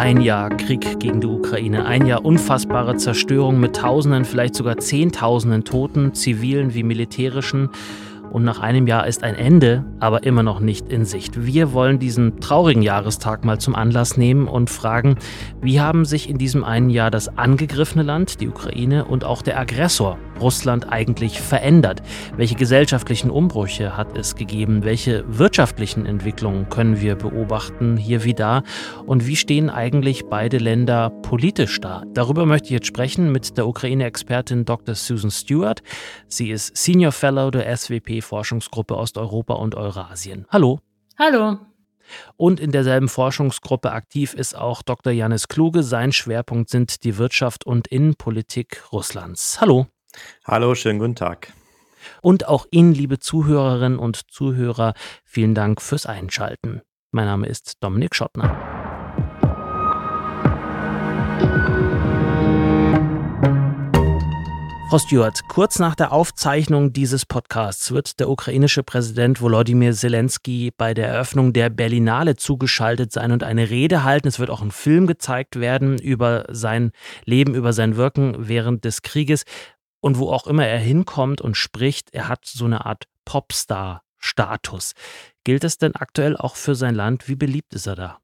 Ein Jahr Krieg gegen die Ukraine, ein Jahr unfassbare Zerstörung mit Tausenden, vielleicht sogar Zehntausenden Toten, zivilen wie militärischen. Und nach einem Jahr ist ein Ende, aber immer noch nicht in Sicht. Wir wollen diesen traurigen Jahrestag mal zum Anlass nehmen und fragen, wie haben sich in diesem einen Jahr das angegriffene Land, die Ukraine, und auch der Aggressor, Russland, eigentlich verändert? Welche gesellschaftlichen Umbrüche hat es gegeben? Welche wirtschaftlichen Entwicklungen können wir beobachten, hier wie da? Und wie stehen eigentlich beide Länder politisch da? Darüber möchte ich jetzt sprechen mit der Ukraine-Expertin Dr. Susan Stewart. Sie ist Senior Fellow der SWP forschungsgruppe Osteuropa und Eurasien. Hallo. Hallo. Und in derselben Forschungsgruppe aktiv ist auch Dr. Janis Kluge. Sein Schwerpunkt sind die Wirtschaft und Innenpolitik Russlands. Hallo. Hallo, schönen guten Tag. Und auch Ihnen, liebe Zuhörerinnen und Zuhörer, vielen Dank fürs Einschalten. Mein Name ist Dominik Schottner. Frau Stewart, kurz nach der Aufzeichnung dieses Podcasts wird der ukrainische Präsident Volodymyr Zelensky bei der Eröffnung der Berlinale zugeschaltet sein und eine Rede halten. Es wird auch ein Film gezeigt werden über sein Leben, über sein Wirken während des Krieges. Und wo auch immer er hinkommt und spricht, er hat so eine Art Popstar-Status. Gilt es denn aktuell auch für sein Land? Wie beliebt ist er da?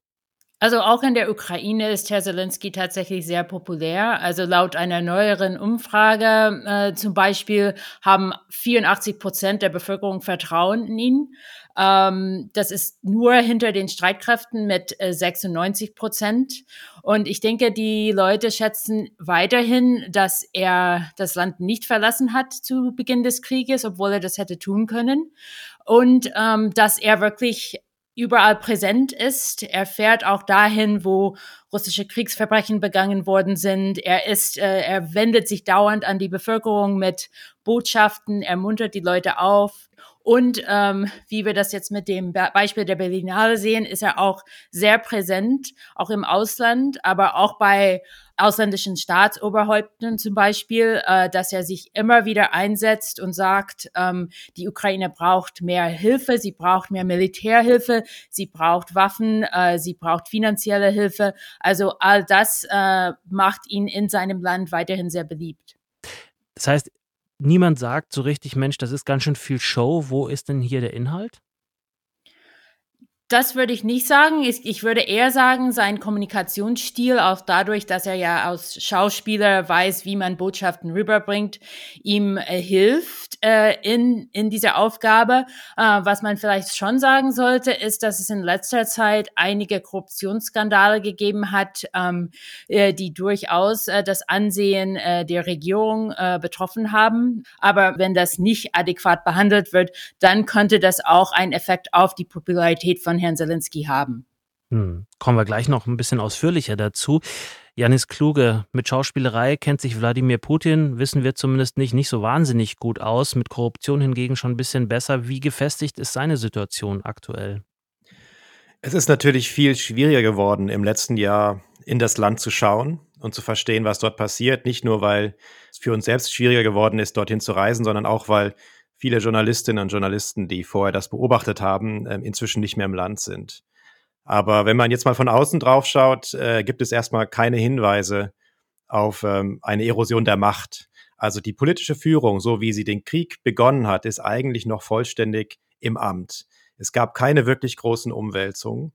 Also auch in der Ukraine ist Herr Zelensky tatsächlich sehr populär. Also laut einer neueren Umfrage äh, zum Beispiel haben 84 Prozent der Bevölkerung Vertrauen in ihn. Ähm, das ist nur hinter den Streitkräften mit äh, 96 Prozent. Und ich denke, die Leute schätzen weiterhin, dass er das Land nicht verlassen hat zu Beginn des Krieges, obwohl er das hätte tun können. Und ähm, dass er wirklich überall präsent ist. Er fährt auch dahin, wo russische Kriegsverbrechen begangen worden sind. Er ist, äh, er wendet sich dauernd an die Bevölkerung mit Botschaften, ermuntert die Leute auf. Und ähm, wie wir das jetzt mit dem Beispiel der Berlinale sehen, ist er auch sehr präsent, auch im Ausland, aber auch bei ausländischen Staatsoberhäuptern zum Beispiel, äh, dass er sich immer wieder einsetzt und sagt, ähm, die Ukraine braucht mehr Hilfe, sie braucht mehr Militärhilfe, sie braucht Waffen, äh, sie braucht finanzielle Hilfe. Also all das äh, macht ihn in seinem Land weiterhin sehr beliebt. Das heißt, niemand sagt so richtig, Mensch, das ist ganz schön viel Show. Wo ist denn hier der Inhalt? Das würde ich nicht sagen. Ich, würde eher sagen, sein Kommunikationsstil, auch dadurch, dass er ja als Schauspieler weiß, wie man Botschaften rüberbringt, ihm äh, hilft äh, in, in dieser Aufgabe. Äh, was man vielleicht schon sagen sollte, ist, dass es in letzter Zeit einige Korruptionsskandale gegeben hat, ähm, äh, die durchaus äh, das Ansehen der Regierung betroffen haben. Aber wenn das nicht adäquat behandelt wird, dann könnte das auch einen Effekt auf die Popularität von von Herrn Zelensky haben. Hm. Kommen wir gleich noch ein bisschen ausführlicher dazu. Janis Kluge, mit Schauspielerei kennt sich Wladimir Putin, wissen wir zumindest nicht, nicht so wahnsinnig gut aus, mit Korruption hingegen schon ein bisschen besser. Wie gefestigt ist seine Situation aktuell? Es ist natürlich viel schwieriger geworden, im letzten Jahr in das Land zu schauen und zu verstehen, was dort passiert. Nicht nur, weil es für uns selbst schwieriger geworden ist, dorthin zu reisen, sondern auch, weil viele Journalistinnen und Journalisten, die vorher das beobachtet haben, ähm, inzwischen nicht mehr im Land sind. Aber wenn man jetzt mal von außen drauf schaut, äh, gibt es erstmal keine Hinweise auf ähm, eine Erosion der Macht. Also die politische Führung, so wie sie den Krieg begonnen hat, ist eigentlich noch vollständig im Amt. Es gab keine wirklich großen Umwälzungen.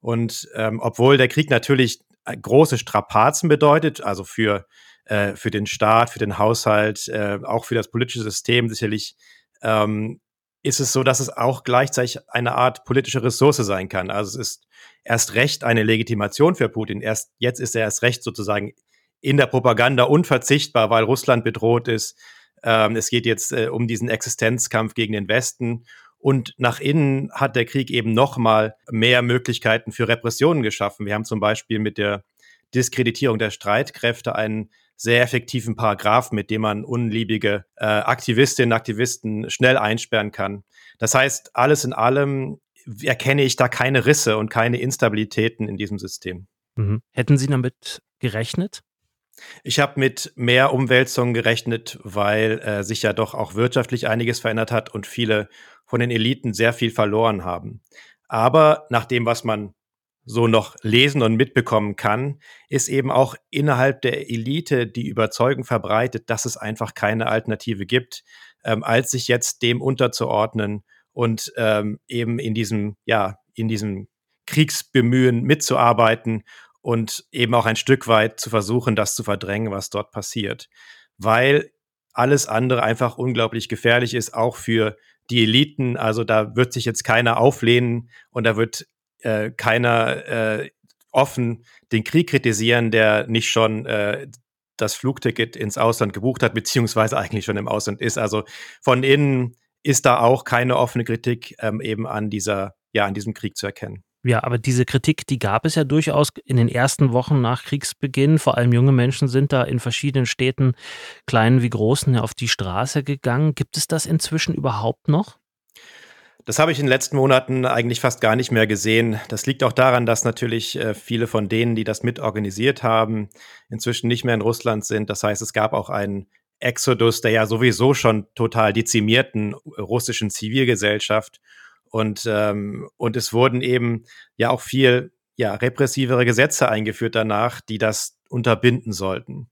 Und ähm, obwohl der Krieg natürlich äh, große Strapazen bedeutet, also für äh, für den Staat, für den Haushalt, äh, auch für das politische System sicherlich ähm, ist es so, dass es auch gleichzeitig eine Art politische Ressource sein kann. Also es ist erst recht eine Legitimation für Putin. Erst jetzt ist er erst recht sozusagen in der Propaganda unverzichtbar, weil Russland bedroht ist. Ähm, es geht jetzt äh, um diesen Existenzkampf gegen den Westen. Und nach innen hat der Krieg eben noch mal mehr Möglichkeiten für Repressionen geschaffen. Wir haben zum Beispiel mit der Diskreditierung der Streitkräfte einen sehr effektiven Paragraph, mit dem man unliebige äh, Aktivistinnen und Aktivisten schnell einsperren kann. Das heißt, alles in allem erkenne ich da keine Risse und keine Instabilitäten in diesem System. Mhm. Hätten Sie damit gerechnet? Ich habe mit mehr Umwälzungen gerechnet, weil äh, sich ja doch auch wirtschaftlich einiges verändert hat und viele von den Eliten sehr viel verloren haben. Aber nach dem, was man so noch lesen und mitbekommen kann, ist eben auch innerhalb der Elite die Überzeugung verbreitet, dass es einfach keine Alternative gibt, ähm, als sich jetzt dem unterzuordnen und ähm, eben in diesem, ja, in diesem Kriegsbemühen mitzuarbeiten und eben auch ein Stück weit zu versuchen, das zu verdrängen, was dort passiert. Weil alles andere einfach unglaublich gefährlich ist, auch für die Eliten. Also da wird sich jetzt keiner auflehnen und da wird äh, keiner äh, offen den Krieg kritisieren, der nicht schon äh, das Flugticket ins Ausland gebucht hat, beziehungsweise eigentlich schon im Ausland ist. Also von innen ist da auch keine offene Kritik ähm, eben an dieser, ja, an diesem Krieg zu erkennen. Ja, aber diese Kritik, die gab es ja durchaus in den ersten Wochen nach Kriegsbeginn. Vor allem junge Menschen sind da in verschiedenen Städten, kleinen wie großen, auf die Straße gegangen. Gibt es das inzwischen überhaupt noch? Das habe ich in den letzten Monaten eigentlich fast gar nicht mehr gesehen. Das liegt auch daran, dass natürlich äh, viele von denen, die das mitorganisiert haben, inzwischen nicht mehr in Russland sind. Das heißt, es gab auch einen Exodus der ja sowieso schon total dezimierten russischen Zivilgesellschaft. Und, ähm, und es wurden eben ja auch viel ja, repressivere Gesetze eingeführt danach, die das unterbinden sollten.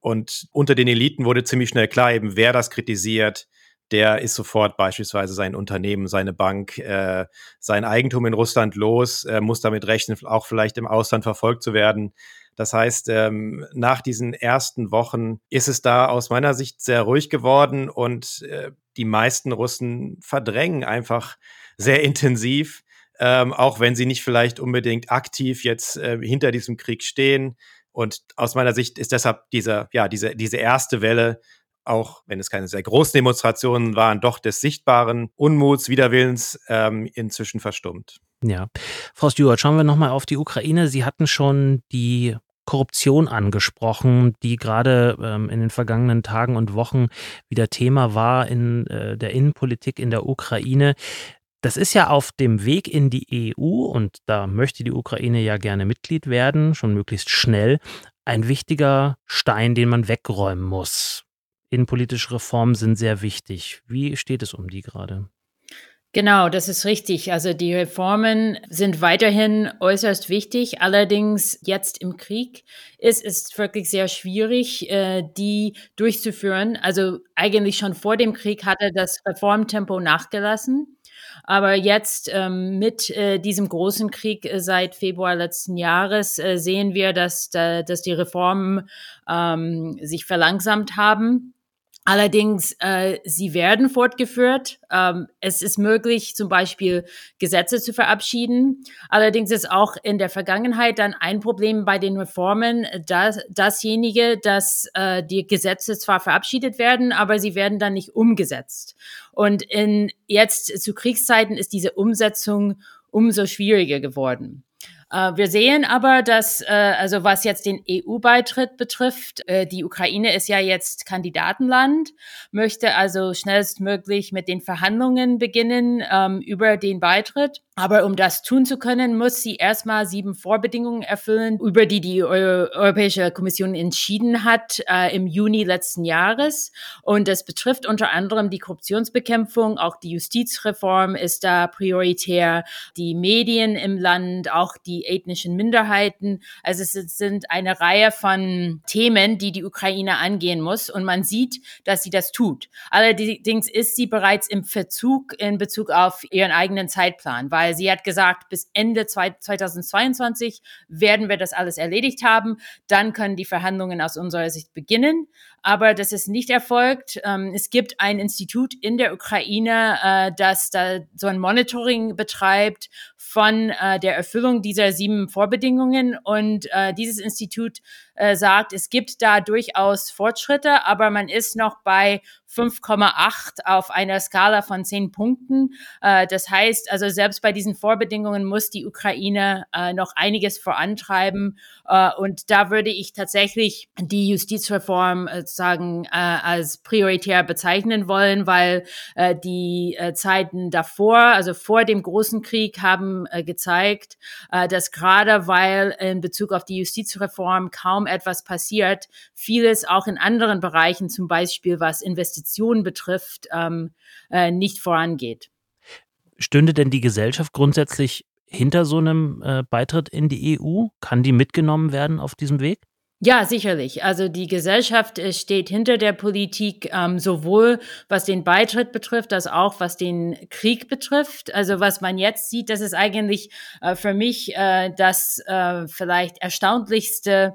Und unter den Eliten wurde ziemlich schnell klar, eben wer das kritisiert, der ist sofort beispielsweise sein Unternehmen, seine Bank, äh, sein Eigentum in Russland los, äh, muss damit rechnen, auch vielleicht im Ausland verfolgt zu werden. Das heißt, ähm, nach diesen ersten Wochen ist es da aus meiner Sicht sehr ruhig geworden und äh, die meisten Russen verdrängen einfach sehr intensiv, ähm, auch wenn sie nicht vielleicht unbedingt aktiv jetzt äh, hinter diesem Krieg stehen. Und aus meiner Sicht ist deshalb diese, ja, diese, diese erste Welle, auch wenn es keine sehr großen Demonstrationen waren, doch des sichtbaren Unmuts, Widerwillens ähm, inzwischen verstummt. Ja. Frau Stewart, schauen wir nochmal auf die Ukraine. Sie hatten schon die Korruption angesprochen, die gerade ähm, in den vergangenen Tagen und Wochen wieder Thema war in äh, der Innenpolitik in der Ukraine. Das ist ja auf dem Weg in die EU und da möchte die Ukraine ja gerne Mitglied werden, schon möglichst schnell, ein wichtiger Stein, den man wegräumen muss. Innenpolitische Reformen sind sehr wichtig. Wie steht es um die gerade? Genau, das ist richtig. Also die Reformen sind weiterhin äußerst wichtig. Allerdings jetzt im Krieg ist es wirklich sehr schwierig, äh, die durchzuführen. Also eigentlich schon vor dem Krieg hatte das Reformtempo nachgelassen. Aber jetzt ähm, mit äh, diesem großen Krieg äh, seit Februar letzten Jahres äh, sehen wir, dass, da, dass die Reformen ähm, sich verlangsamt haben. Allerdings, äh, sie werden fortgeführt. Ähm, es ist möglich, zum Beispiel Gesetze zu verabschieden. Allerdings ist auch in der Vergangenheit dann ein Problem bei den Reformen, dass dasjenige, dass äh, die Gesetze zwar verabschiedet werden, aber sie werden dann nicht umgesetzt. Und in jetzt zu Kriegszeiten ist diese Umsetzung umso schwieriger geworden. Äh, wir sehen aber, dass, äh, also was jetzt den EU-Beitritt betrifft, äh, die Ukraine ist ja jetzt Kandidatenland, möchte also schnellstmöglich mit den Verhandlungen beginnen ähm, über den Beitritt. Aber um das tun zu können, muss sie erstmal sieben Vorbedingungen erfüllen, über die die Europäische Kommission entschieden hat äh, im Juni letzten Jahres. Und das betrifft unter anderem die Korruptionsbekämpfung, auch die Justizreform ist da prioritär, die Medien im Land, auch die ethnischen Minderheiten. Also es sind eine Reihe von Themen, die die Ukraine angehen muss. Und man sieht, dass sie das tut. Allerdings ist sie bereits im Verzug in Bezug auf ihren eigenen Zeitplan, weil sie hat gesagt, bis Ende 2022 werden wir das alles erledigt haben. Dann können die Verhandlungen aus unserer Sicht beginnen aber das ist nicht erfolgt. Ähm, es gibt ein Institut in der Ukraine, äh, das da so ein Monitoring betreibt von äh, der Erfüllung dieser sieben Vorbedingungen. Und äh, dieses Institut äh, sagt, es gibt da durchaus Fortschritte, aber man ist noch bei 5,8 auf einer Skala von 10 Punkten. Äh, das heißt, also selbst bei diesen Vorbedingungen muss die Ukraine äh, noch einiges vorantreiben. Äh, und da würde ich tatsächlich die Justizreform äh, sozusagen äh, als prioritär bezeichnen wollen, weil äh, die Zeiten davor, also vor dem großen Krieg, haben gezeigt, dass gerade weil in Bezug auf die Justizreform kaum etwas passiert, vieles auch in anderen Bereichen, zum Beispiel was Investitionen betrifft, ähm, äh, nicht vorangeht. Stünde denn die Gesellschaft grundsätzlich hinter so einem äh, Beitritt in die EU? Kann die mitgenommen werden auf diesem Weg? Ja, sicherlich. Also die Gesellschaft äh, steht hinter der Politik, ähm, sowohl was den Beitritt betrifft, als auch was den Krieg betrifft. Also was man jetzt sieht, das ist eigentlich äh, für mich äh, das äh, vielleicht erstaunlichste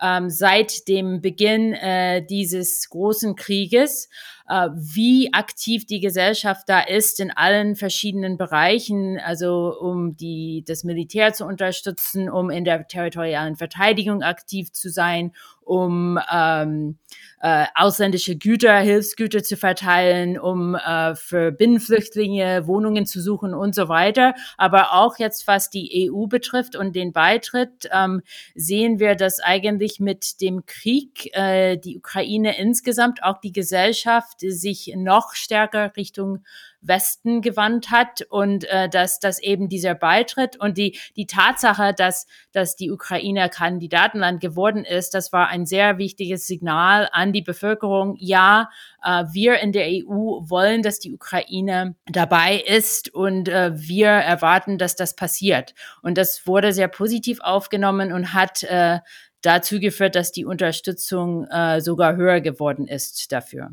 ähm, seit dem Beginn äh, dieses großen Krieges äh, wie aktiv die Gesellschaft da ist in allen verschiedenen Bereichen, also um die, das Militär zu unterstützen, um in der territorialen Verteidigung aktiv zu sein, um ähm, äh, ausländische Güter, Hilfsgüter zu verteilen, um äh, für Binnenflüchtlinge Wohnungen zu suchen und so weiter. Aber auch jetzt, was die EU betrifft und den Beitritt, ähm, sehen wir, dass eigentlich mit dem Krieg äh, die Ukraine insgesamt, auch die Gesellschaft, sich noch stärker Richtung Westen gewandt hat und äh, dass, dass eben dieser Beitritt und die, die Tatsache, dass, dass die Ukraine Kandidatenland geworden ist, das war ein sehr wichtiges Signal an die Bevölkerung. Ja, äh, wir in der EU wollen, dass die Ukraine dabei ist und äh, wir erwarten, dass das passiert. Und das wurde sehr positiv aufgenommen und hat äh, dazu geführt, dass die Unterstützung äh, sogar höher geworden ist dafür.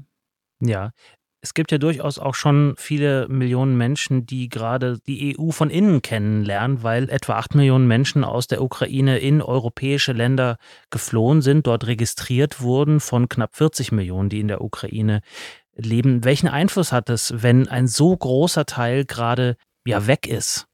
Ja, es gibt ja durchaus auch schon viele Millionen Menschen, die gerade die EU von innen kennenlernen, weil etwa acht Millionen Menschen aus der Ukraine in europäische Länder geflohen sind, dort registriert wurden von knapp 40 Millionen, die in der Ukraine leben. Welchen Einfluss hat es, wenn ein so großer Teil gerade ja weg ist?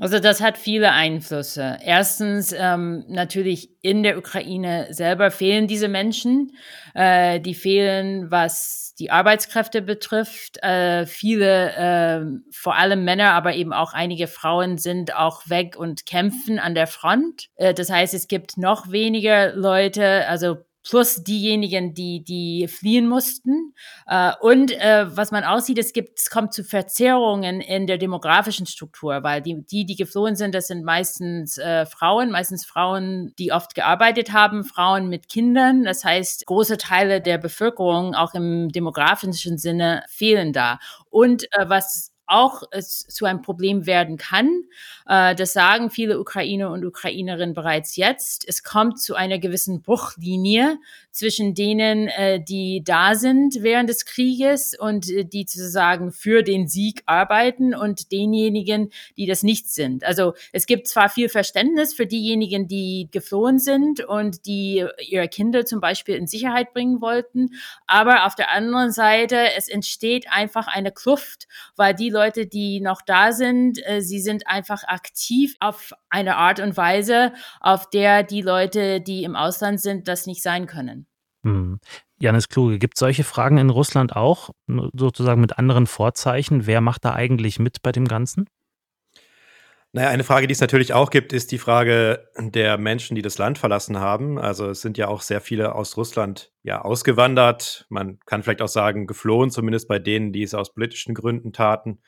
Also das hat viele Einflüsse. Erstens ähm, natürlich in der Ukraine selber fehlen diese Menschen. Äh, die fehlen, was die Arbeitskräfte betrifft. Äh, viele, äh, vor allem Männer, aber eben auch einige Frauen sind auch weg und kämpfen an der Front. Äh, das heißt, es gibt noch weniger Leute, also plus diejenigen, die, die fliehen mussten. Äh, und äh, was man aussieht, es gibt, es kommt zu Verzerrungen in der demografischen Struktur, weil die, die, die geflohen sind, das sind meistens äh, Frauen, meistens Frauen, die oft gearbeitet haben, Frauen mit Kindern. Das heißt, große Teile der Bevölkerung, auch im demografischen Sinne, fehlen da. Und äh, was auch es zu einem Problem werden kann. Äh, das sagen viele Ukrainer und Ukrainerinnen bereits jetzt. Es kommt zu einer gewissen Bruchlinie zwischen denen, äh, die da sind während des Krieges und äh, die sozusagen für den Sieg arbeiten und denjenigen, die das nicht sind. Also es gibt zwar viel Verständnis für diejenigen, die geflohen sind und die ihre Kinder zum Beispiel in Sicherheit bringen wollten, aber auf der anderen Seite, es entsteht einfach eine Kluft, weil die Leute, die noch da sind, äh, sie sind einfach aktiv auf eine Art und Weise, auf der die Leute, die im Ausland sind, das nicht sein können. Hm. Janis Kluge, gibt es solche Fragen in Russland auch, sozusagen mit anderen Vorzeichen? Wer macht da eigentlich mit bei dem Ganzen? Naja, eine Frage, die es natürlich auch gibt, ist die Frage der Menschen, die das Land verlassen haben. Also es sind ja auch sehr viele aus Russland ja ausgewandert. Man kann vielleicht auch sagen, geflohen, zumindest bei denen, die es aus politischen Gründen taten.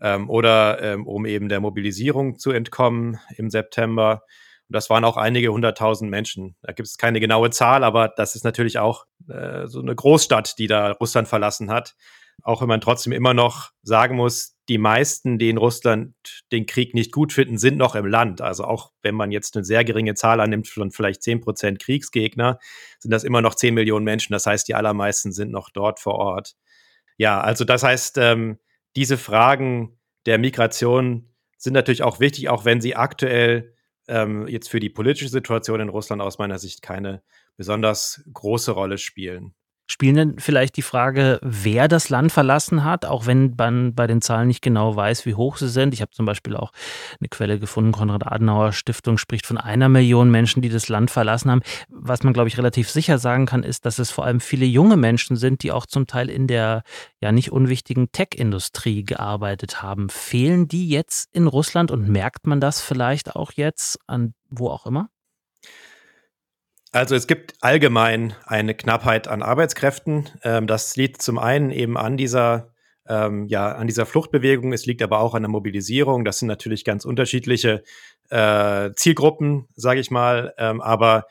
Ähm, oder ähm, um eben der Mobilisierung zu entkommen im September. Und das waren auch einige hunderttausend Menschen. Da gibt es keine genaue Zahl, aber das ist natürlich auch äh, so eine Großstadt, die da Russland verlassen hat. Auch wenn man trotzdem immer noch sagen muss, die meisten, die in Russland den Krieg nicht gut finden, sind noch im Land. Also auch wenn man jetzt eine sehr geringe Zahl annimmt von vielleicht zehn Prozent Kriegsgegner, sind das immer noch zehn Millionen Menschen. Das heißt, die allermeisten sind noch dort vor Ort. Ja, also das heißt, ähm, diese Fragen der Migration sind natürlich auch wichtig, auch wenn sie aktuell ähm, jetzt für die politische Situation in Russland aus meiner Sicht keine besonders große Rolle spielen. Spielen denn vielleicht die Frage, wer das Land verlassen hat, auch wenn man bei den Zahlen nicht genau weiß, wie hoch sie sind? Ich habe zum Beispiel auch eine Quelle gefunden, Konrad Adenauer Stiftung spricht von einer Million Menschen, die das Land verlassen haben. Was man, glaube ich, relativ sicher sagen kann, ist, dass es vor allem viele junge Menschen sind, die auch zum Teil in der ja nicht unwichtigen Tech-Industrie gearbeitet haben. Fehlen die jetzt in Russland und merkt man das vielleicht auch jetzt an wo auch immer? Also es gibt allgemein eine Knappheit an Arbeitskräften. Ähm, das liegt zum einen eben an dieser, ähm, ja, an dieser Fluchtbewegung. Es liegt aber auch an der Mobilisierung. Das sind natürlich ganz unterschiedliche äh, Zielgruppen, sage ich mal. Ähm, aber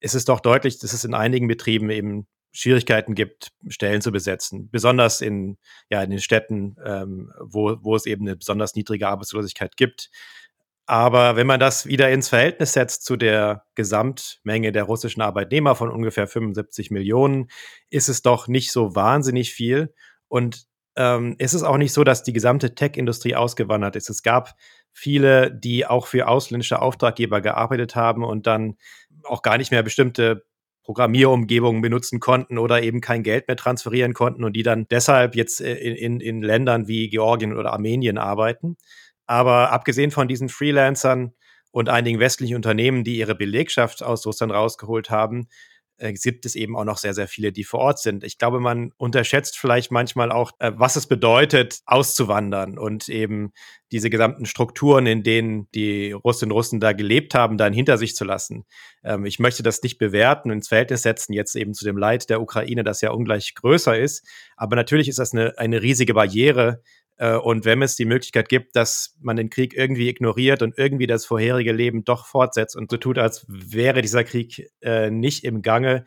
es ist doch deutlich, dass es in einigen Betrieben eben Schwierigkeiten gibt, Stellen zu besetzen. Besonders in, ja, in den Städten, ähm, wo, wo es eben eine besonders niedrige Arbeitslosigkeit gibt. Aber wenn man das wieder ins Verhältnis setzt zu der Gesamtmenge der russischen Arbeitnehmer von ungefähr 75 Millionen, ist es doch nicht so wahnsinnig viel. Und ähm, ist es auch nicht so, dass die gesamte Tech-Industrie ausgewandert ist. Es gab viele, die auch für ausländische Auftraggeber gearbeitet haben und dann auch gar nicht mehr bestimmte Programmierumgebungen benutzen konnten oder eben kein Geld mehr transferieren konnten und die dann deshalb jetzt äh, in, in, in Ländern wie Georgien oder Armenien arbeiten. Aber abgesehen von diesen Freelancern und einigen westlichen Unternehmen, die ihre Belegschaft aus Russland rausgeholt haben, äh, gibt es eben auch noch sehr, sehr viele, die vor Ort sind. Ich glaube, man unterschätzt vielleicht manchmal auch, äh, was es bedeutet, auszuwandern und eben diese gesamten Strukturen, in denen die Russinnen und Russen da gelebt haben, dann hinter sich zu lassen. Ähm, ich möchte das nicht bewerten und ins Verhältnis setzen, jetzt eben zu dem Leid der Ukraine, das ja ungleich größer ist. Aber natürlich ist das eine, eine riesige Barriere, und wenn es die Möglichkeit gibt, dass man den Krieg irgendwie ignoriert und irgendwie das vorherige Leben doch fortsetzt und so tut, als wäre dieser Krieg äh, nicht im Gange,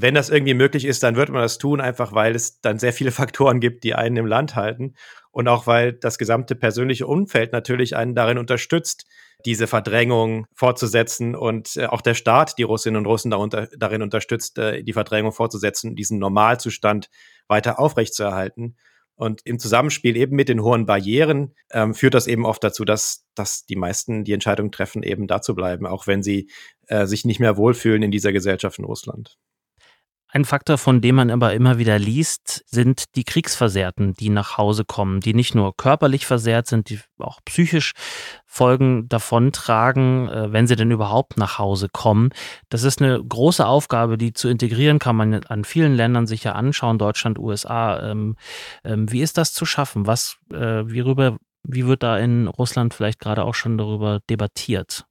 wenn das irgendwie möglich ist, dann wird man das tun, einfach weil es dann sehr viele Faktoren gibt, die einen im Land halten. Und auch weil das gesamte persönliche Umfeld natürlich einen darin unterstützt, diese Verdrängung fortzusetzen und äh, auch der Staat die Russinnen und Russen darunter, darin unterstützt, äh, die Verdrängung fortzusetzen, diesen Normalzustand weiter aufrechtzuerhalten. Und im Zusammenspiel eben mit den hohen Barrieren ähm, führt das eben oft dazu, dass, dass die meisten die Entscheidung treffen, eben da zu bleiben, auch wenn sie äh, sich nicht mehr wohlfühlen in dieser Gesellschaft in Russland. Ein Faktor, von dem man aber immer wieder liest, sind die Kriegsversehrten, die nach Hause kommen, die nicht nur körperlich versehrt sind, die auch psychisch Folgen davontragen, äh, wenn sie denn überhaupt nach Hause kommen. Das ist eine große Aufgabe, die zu integrieren kann man an vielen Ländern sich ja anschauen, Deutschland, USA. Ähm, ähm, wie ist das zu schaffen? Was, äh, wie, rüber, wie wird da in Russland vielleicht gerade auch schon darüber debattiert?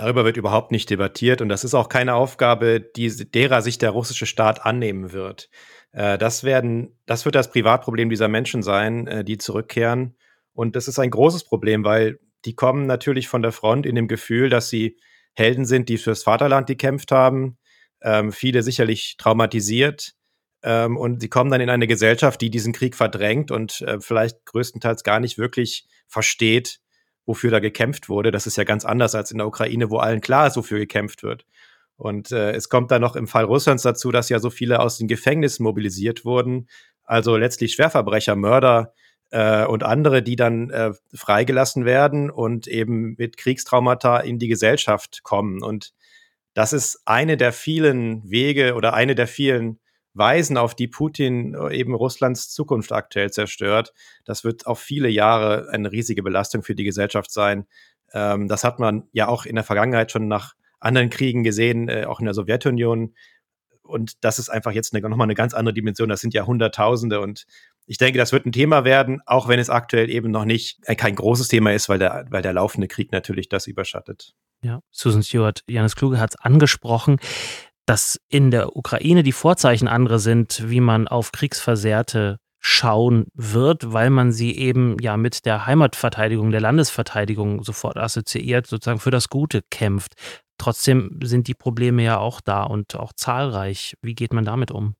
Darüber wird überhaupt nicht debattiert und das ist auch keine Aufgabe, die, derer sich der russische Staat annehmen wird. Äh, das, werden, das wird das Privatproblem dieser Menschen sein, äh, die zurückkehren. Und das ist ein großes Problem, weil die kommen natürlich von der Front in dem Gefühl, dass sie Helden sind, die fürs Vaterland gekämpft haben, ähm, viele sicherlich traumatisiert. Ähm, und sie kommen dann in eine Gesellschaft, die diesen Krieg verdrängt und äh, vielleicht größtenteils gar nicht wirklich versteht, wofür da gekämpft wurde. Das ist ja ganz anders als in der Ukraine, wo allen klar ist, wofür gekämpft wird. Und äh, es kommt dann noch im Fall Russlands dazu, dass ja so viele aus den Gefängnissen mobilisiert wurden. Also letztlich Schwerverbrecher, Mörder äh, und andere, die dann äh, freigelassen werden und eben mit Kriegstraumata in die Gesellschaft kommen. Und das ist eine der vielen Wege oder eine der vielen Weisen, auf die Putin äh, eben Russlands Zukunft aktuell zerstört. Das wird auf viele Jahre eine riesige Belastung für die Gesellschaft sein. Ähm, das hat man ja auch in der Vergangenheit schon nach anderen Kriegen gesehen, äh, auch in der Sowjetunion. Und das ist einfach jetzt eine, nochmal eine ganz andere Dimension. Das sind ja Hunderttausende. Und ich denke, das wird ein Thema werden, auch wenn es aktuell eben noch nicht äh, kein großes Thema ist, weil der, weil der laufende Krieg natürlich das überschattet. Ja, Susan Stewart, Janis Kluge hat es angesprochen dass in der Ukraine die Vorzeichen andere sind, wie man auf Kriegsversehrte schauen wird, weil man sie eben ja mit der Heimatverteidigung, der Landesverteidigung sofort assoziiert, sozusagen für das Gute kämpft. Trotzdem sind die Probleme ja auch da und auch zahlreich. Wie geht man damit um?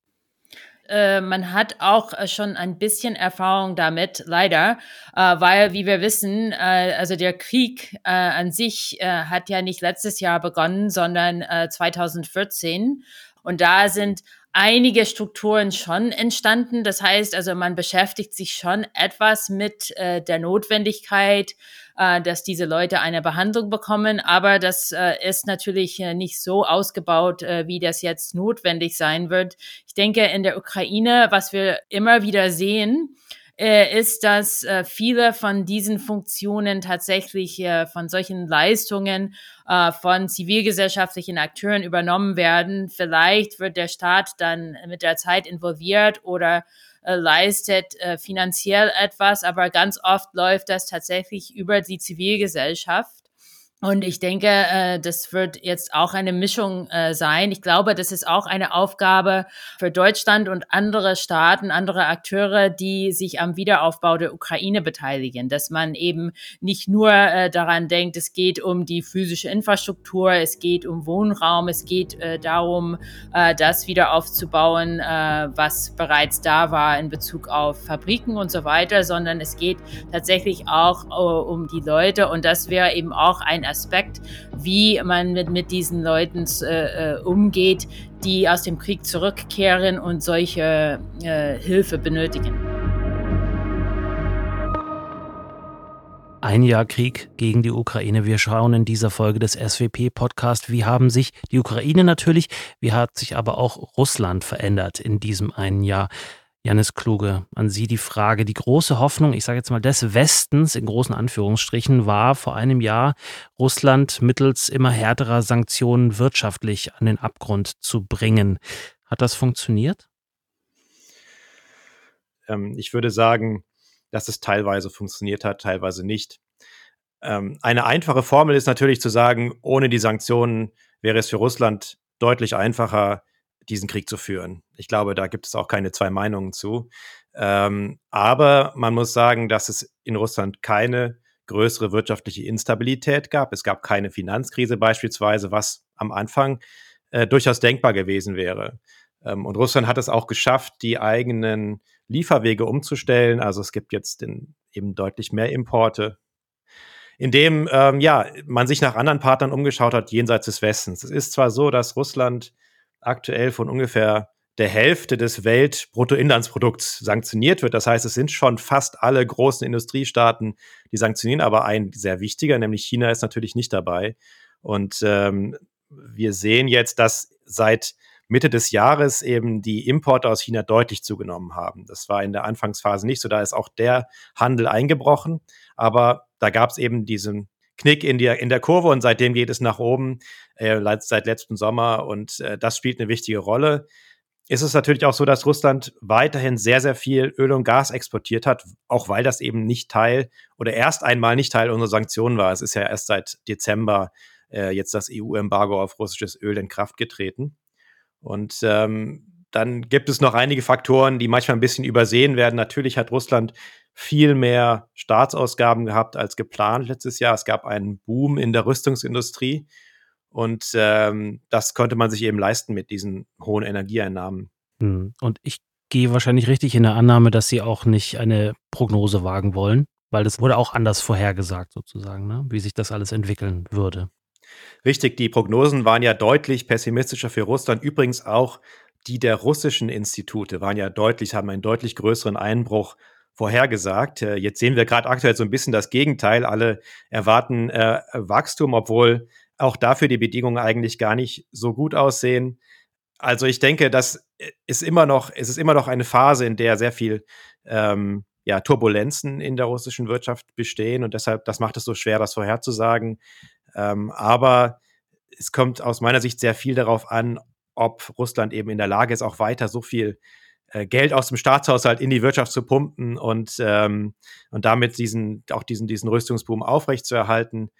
Äh, man hat auch äh, schon ein bisschen Erfahrung damit, leider, äh, weil, wie wir wissen, äh, also der Krieg äh, an sich hat ja nicht letztes Jahr begonnen, sondern 2014. Und da sind einige Strukturen schon entstanden. Das heißt, also man beschäftigt sich schon etwas mit der Notwendigkeit, äh, dass diese Leute eine Behandlung bekommen. Aber das äh, ist natürlich äh, nicht so ausgebaut, äh, wie das jetzt notwendig sein wird. Ich denke, in der Ukraine, was wir immer wieder sehen, äh, ist, dass äh, viele von diesen Funktionen tatsächlich äh, von solchen Leistungen äh, von zivilgesellschaftlichen Akteuren übernommen werden. Vielleicht wird der Staat dann mit der Zeit involviert oder äh, leistet äh, finanziell etwas, aber ganz oft läuft das tatsächlich über die Zivilgesellschaft. Und ich denke, äh, das wird jetzt auch eine Mischung äh, sein. Ich glaube, das ist auch eine Aufgabe für Deutschland und andere Staaten, andere Akteure, die sich am Wiederaufbau der Ukraine beteiligen, dass man eben nicht nur äh, daran denkt, es geht um die physische Infrastruktur, es geht um Wohnraum, es geht darum, das wieder aufzubauen, was bereits da war in Bezug auf Fabriken und so weiter, sondern es geht tatsächlich auch um die Leute und das wäre eben auch ein Aspekt, wie man mit, mit diesen Leuten äh, äh, umgeht, die aus dem Krieg zurückkehren und solche äh, Hilfe benötigen. Ein Jahr Krieg gegen die Ukraine. Wir schauen in dieser Folge des SWP-Podcast, wie haben sich die Ukraine natürlich, wie hat sich aber auch Russland verändert in diesem einen Jahr. Janis Kluge, an Sie die Frage. Die große Hoffnung, ich sage jetzt mal des Westens in großen Anführungsstrichen, war vor einem Jahr, Russland mittels immer härterer Sanktionen wirtschaftlich an den Abgrund zu bringen. Hat das funktioniert? Ähm, ich würde sagen, dass es teilweise funktioniert hat, teilweise nicht. Ähm, eine einfache Formel ist natürlich zu sagen, ohne die Sanktionen wäre es für Russland deutlich einfacher, diesen Krieg zu führen. Ich glaube, da gibt es auch keine zwei Meinungen zu. Ähm, aber man muss sagen, dass es in Russland keine größere wirtschaftliche Instabilität gab. Es gab keine Finanzkrise beispielsweise, was am Anfang äh, durchaus denkbar gewesen wäre. Ähm, und Russland hat es auch geschafft, die eigenen Lieferwege umzustellen. Also es gibt jetzt den, eben deutlich mehr Importe, indem ähm, ja man sich nach anderen Partnern umgeschaut hat jenseits des Westens. Es ist zwar so, dass Russland aktuell von ungefähr der Hälfte des Weltbruttoinlandsprodukts sanktioniert wird. Das heißt, es sind schon fast alle großen Industriestaaten, die sanktionieren, aber ein sehr wichtiger, nämlich China, ist natürlich nicht dabei. Und ähm, wir sehen jetzt, dass seit Mitte des Jahres eben die Importe aus China deutlich zugenommen haben. Das war in der Anfangsphase nicht so. Da ist auch der Handel eingebrochen. Aber da gab es eben diesen Knick in der, in der Kurve und seitdem geht es nach oben, äh, seit letzten Sommer und äh, das spielt eine wichtige Rolle. Ist es natürlich auch so, dass Russland weiterhin sehr, sehr viel Öl und Gas exportiert hat, auch weil das eben nicht Teil oder erst einmal nicht Teil unserer Sanktionen war. Es ist ja erst seit Dezember äh, jetzt das EU-Embargo auf russisches Öl in Kraft getreten. Und ähm, dann gibt es noch einige Faktoren, die manchmal ein bisschen übersehen werden. Natürlich hat Russland viel mehr Staatsausgaben gehabt als geplant letztes Jahr. Es gab einen Boom in der Rüstungsindustrie und ähm, das konnte man sich eben leisten mit diesen hohen Energieeinnahmen. Hm. Und ich gehe wahrscheinlich richtig in der Annahme, dass Sie auch nicht eine Prognose wagen wollen, weil das wurde auch anders vorhergesagt sozusagen, ne? wie sich das alles entwickeln würde. Richtig, die Prognosen waren ja deutlich pessimistischer für Russland. Übrigens auch die der russischen Institute waren ja deutlich, haben einen deutlich größeren Einbruch vorhergesagt. Äh, jetzt sehen wir gerade aktuell so ein bisschen das Gegenteil. Alle erwarten äh, Wachstum, obwohl auch dafür die Bedingungen eigentlich gar nicht so gut aussehen. Also ich denke, das ist immer noch, es ist immer noch eine Phase, in der sehr viel ähm, ja, Turbulenzen in der russischen Wirtschaft bestehen und deshalb, das macht es so schwer, das vorherzusagen. Ähm, aber es kommt aus meiner Sicht sehr viel darauf an, ob Russland eben in der Lage ist, auch weiter so viel äh, Geld aus dem Staatshaushalt in die Wirtschaft zu pumpen und, ähm, und damit diesen, auch diesen, diesen Rüstungsboom aufrechtzuerhalten.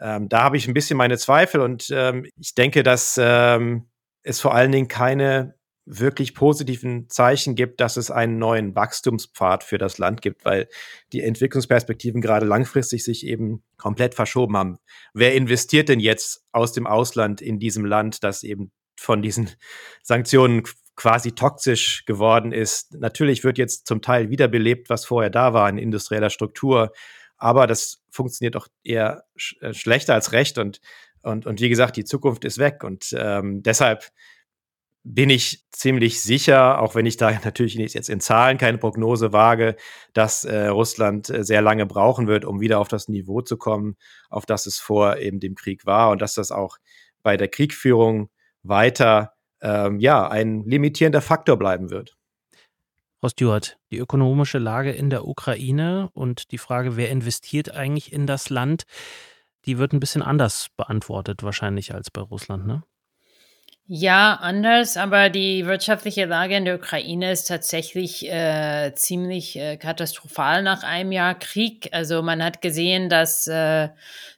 Ähm, da habe ich ein bisschen meine Zweifel und ähm, ich denke, dass ähm, es vor allen Dingen keine wirklich positiven Zeichen gibt, dass es einen neuen Wachstumspfad für das Land gibt, weil die Entwicklungsperspektiven gerade langfristig sich eben komplett verschoben haben. Wer investiert denn jetzt aus dem Ausland in diesem Land, das eben von diesen Sanktionen quasi toxisch geworden ist. Natürlich wird jetzt zum Teil wiederbelebt, was vorher da war in industrieller Struktur, aber das funktioniert doch eher sch äh, schlechter als recht und, und, und wie gesagt, die Zukunft ist weg und ähm, deshalb bin ich ziemlich sicher, auch wenn ich da natürlich jetzt in Zahlen keine Prognose wage, dass äh, Russland äh, sehr lange brauchen wird, um wieder auf das Niveau zu kommen, auf das es vor eben dem Krieg war und dass das auch bei der Kriegführung weiter ähm, ja, ein limitierender Faktor bleiben wird. Frau Stewart, die ökonomische Lage in der Ukraine und die Frage, wer investiert eigentlich in das Land, die wird ein bisschen anders beantwortet wahrscheinlich als bei Russland, ne? Ja, anders, aber die wirtschaftliche Lage in der Ukraine ist tatsächlich äh, ziemlich äh, katastrophal nach einem Jahr Krieg. Also man hat gesehen, dass äh,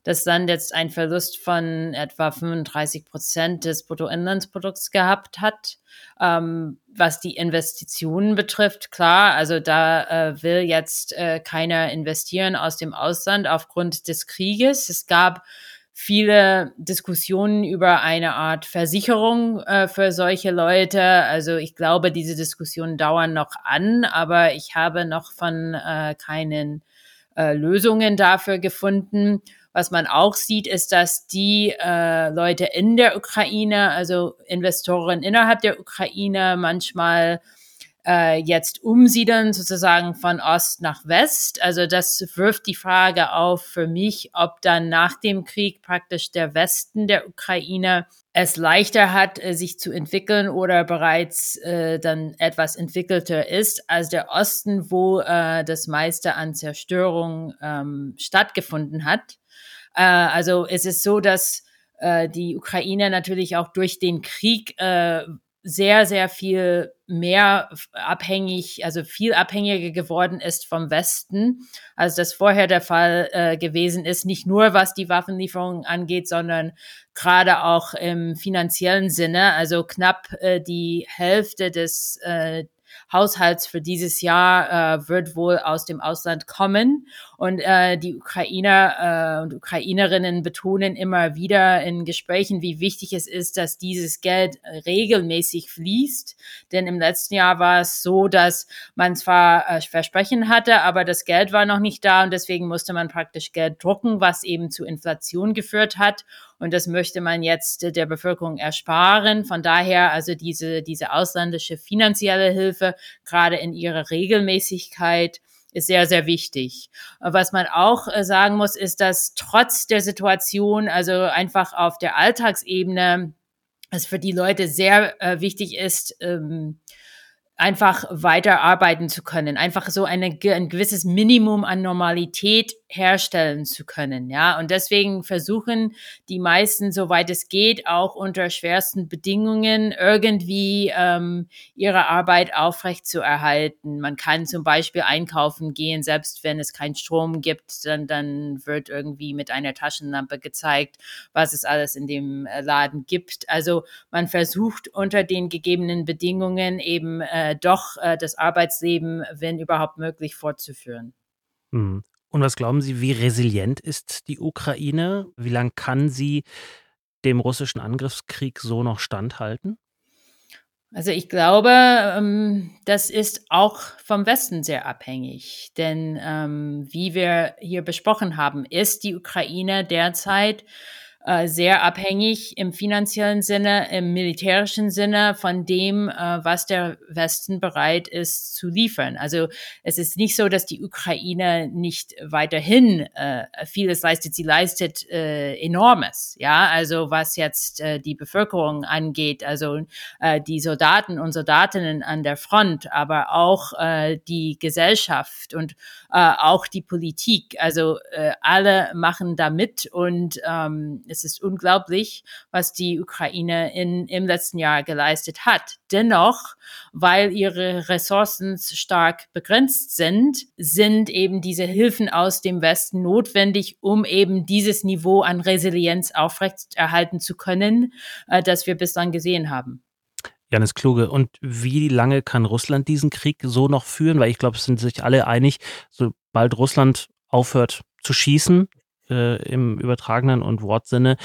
das Land jetzt einen Verlust von etwa 35 Prozent des Bruttoinlandsprodukts gehabt hat. Ähm, was die Investitionen betrifft, klar, also da äh, will jetzt äh, keiner investieren aus dem Ausland aufgrund des Krieges. Es gab viele Diskussionen über eine Art Versicherung äh, für solche Leute. Also ich glaube, diese Diskussionen dauern noch an, aber ich habe noch von äh, keinen äh, Lösungen dafür gefunden. Was man auch sieht, ist, dass die äh, Leute in der Ukraine, also Investoren innerhalb der Ukraine, manchmal äh, jetzt umsiedeln, sozusagen von Ost nach West. Also das wirft die Frage auf für mich, ob dann nach dem Krieg praktisch der Westen der Ukraine es leichter hat, äh, sich zu entwickeln oder bereits äh, dann etwas entwickelter ist als der Osten, wo äh, das meiste an Zerstörung ähm, stattgefunden hat. Äh, also es ist so, dass äh, die Ukraine natürlich auch durch den Krieg äh, sehr, sehr viel mehr abhängig, also viel abhängiger geworden ist vom Westen, als das vorher der Fall äh, gewesen ist. Nicht nur was die Waffenlieferungen angeht, sondern gerade auch im finanziellen Sinne. Also knapp äh, die Hälfte des äh, Haushalts für dieses Jahr äh, wird wohl aus dem Ausland kommen. Und äh, die Ukrainer äh, und Ukrainerinnen betonen immer wieder in Gesprächen, wie wichtig es ist, dass dieses Geld regelmäßig fließt. Denn im letzten Jahr war es so, dass man zwar äh, Versprechen hatte, aber das Geld war noch nicht da und deswegen musste man praktisch Geld drucken, was eben zu Inflation geführt hat. Und das möchte man jetzt der Bevölkerung ersparen. Von daher also diese, diese ausländische finanzielle Hilfe, gerade in ihrer Regelmäßigkeit, ist sehr, sehr wichtig. Was man auch äh, sagen muss, ist, dass trotz der Situation, also einfach auf der Alltagsebene, es für die Leute sehr äh, wichtig ist, ähm, einfach weiter arbeiten zu können, einfach so eine, ein gewisses Minimum an Normalität herstellen zu können, ja. Und deswegen versuchen die meisten, soweit es geht, auch unter schwersten Bedingungen irgendwie ähm, ihre Arbeit aufrecht zu erhalten. Man kann zum Beispiel einkaufen gehen, selbst wenn es keinen Strom gibt, dann, dann wird irgendwie mit einer Taschenlampe gezeigt, was es alles in dem äh, Laden gibt. Also man versucht unter den gegebenen Bedingungen eben äh, doch äh, das Arbeitsleben, wenn überhaupt möglich, fortzuführen. Mhm. Und was glauben Sie, wie resilient ist die Ukraine? Wie lange kann sie dem russischen Angriffskrieg so noch standhalten? Also ich glaube, ähm, das ist auch vom Westen sehr abhängig. Denn ähm, wie wir hier besprochen haben, ist die Ukraine derzeit äh, sehr abhängig im finanziellen Sinne, im militärischen Sinne von dem, äh, was der Westen bereit ist zu liefern. Also es ist nicht so, dass die Ukraine nicht weiterhin äh, vieles leistet. Sie leistet äh, enormes, ja. Also was jetzt äh, die Bevölkerung angeht, also äh, die Soldaten und Soldatinnen an der Front, aber auch äh, die Gesellschaft und äh, auch die Politik. Also äh, alle machen da mit und ähm, es ist unglaublich, was die Ukraine in, im letzten Jahr geleistet hat. Dennoch, weil ihre Ressourcen stark begrenzt sind, sind eben diese Hilfen aus dem Westen notwendig, um eben dieses Niveau an Resilienz aufrechterhalten zu können, äh, das wir bislang gesehen haben. Janis Kluge, und wie lange kann Russland diesen Krieg so noch führen? Weil ich glaube, es sind sich alle einig, sobald Russland aufhört zu schießen, äh, im übertragenen und Wortsinne,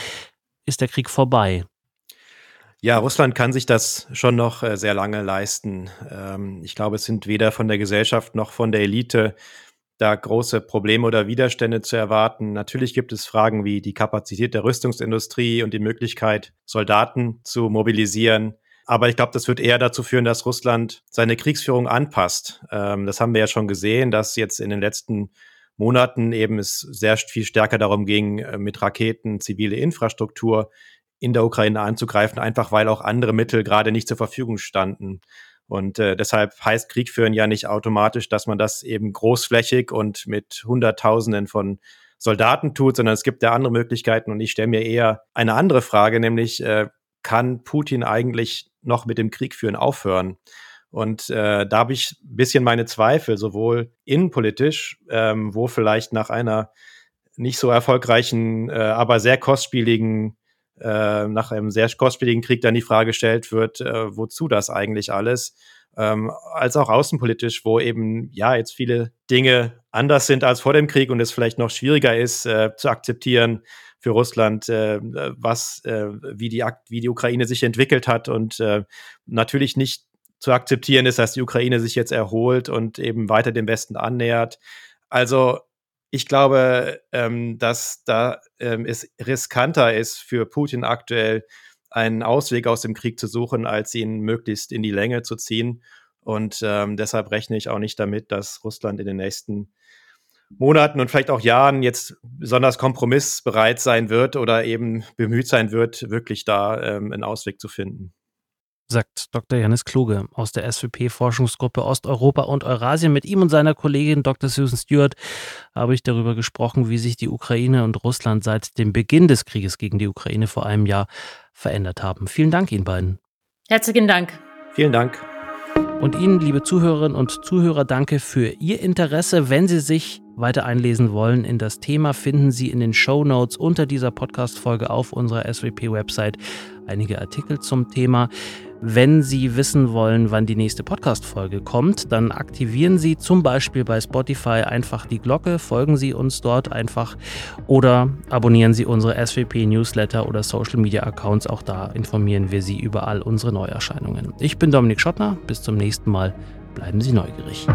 ist der Krieg vorbei. Ja, Russland kann sich das schon noch äh, sehr lange leisten. Ähm, ich glaube, es sind weder von der Gesellschaft noch von der Elite da große Probleme oder Widerstände zu erwarten. Natürlich gibt es Fragen wie die Kapazität der Rüstungsindustrie und die Möglichkeit, Soldaten zu mobilisieren. Aber ich glaube, das wird eher dazu führen, dass Russland seine Kriegsführung anpasst. Ähm, das haben wir ja schon gesehen, dass jetzt in den letzten Monaten eben es sehr viel stärker darum ging, äh, mit Raketen zivile Infrastruktur in der Ukraine anzugreifen, einfach weil auch andere Mittel gerade nicht zur Verfügung standen. Und äh, deshalb heißt Krieg führen ja nicht automatisch, dass man das eben großflächig und mit Hunderttausenden von Soldaten tut, sondern es gibt ja andere Möglichkeiten. Und ich stelle mir eher eine andere Frage, nämlich äh, kann Putin eigentlich noch mit dem Krieg führen aufhören? Und äh, da habe ich ein bisschen meine Zweifel, sowohl innenpolitisch, ähm, wo vielleicht nach einer nicht so erfolgreichen, äh, aber sehr kostspieligen, äh, nach einem sehr kostspieligen Krieg dann die Frage gestellt wird, äh, wozu das eigentlich alles? Ähm, als auch außenpolitisch, wo eben ja jetzt viele Dinge anders sind als vor dem Krieg und es vielleicht noch schwieriger ist äh, zu akzeptieren für Russland, äh, was äh, wie die wie die Ukraine sich entwickelt hat und äh, natürlich nicht zu akzeptieren ist, dass die Ukraine sich jetzt erholt und eben weiter dem Westen annähert. Also ich glaube, ähm, dass da ähm, es riskanter ist für Putin aktuell einen Ausweg aus dem Krieg zu suchen, als ihn möglichst in die Länge zu ziehen. Und ähm, deshalb rechne ich auch nicht damit, dass Russland in den nächsten Monaten und vielleicht auch Jahren jetzt besonders kompromissbereit sein wird oder eben bemüht sein wird, wirklich da ähm, einen Ausweg zu finden sagt Dr. Janis Kluge aus der SWP-Forschungsgruppe Osteuropa und Eurasien. Mit ihm und seiner Kollegin Dr. Susan Stewart habe ich darüber gesprochen, wie sich die Ukraine und Russland seit dem Beginn des Krieges gegen die Ukraine vor einem Jahr verändert haben. Vielen Dank Ihnen beiden. Herzlichen Dank. Vielen Dank. Und Ihnen, liebe Zuhörerinnen und Zuhörer, danke für Ihr Interesse. Wenn Sie sich weiter einlesen wollen in das Thema, finden Sie in den Show Notes unter dieser Podcast-Folge auf unserer SWP-Website einige Artikel zum Thema. Wenn Sie wissen wollen, wann die nächste Podcast-Folge kommt, dann aktivieren Sie zum Beispiel bei Spotify einfach die Glocke, folgen Sie uns dort einfach oder abonnieren Sie unsere SWP-Newsletter oder Social-Media-Accounts. Auch da informieren wir Sie über all unsere Neuerscheinungen. Ich bin Dominik Schottner. Bis zum nächsten Mal. Bleiben Sie neugierig.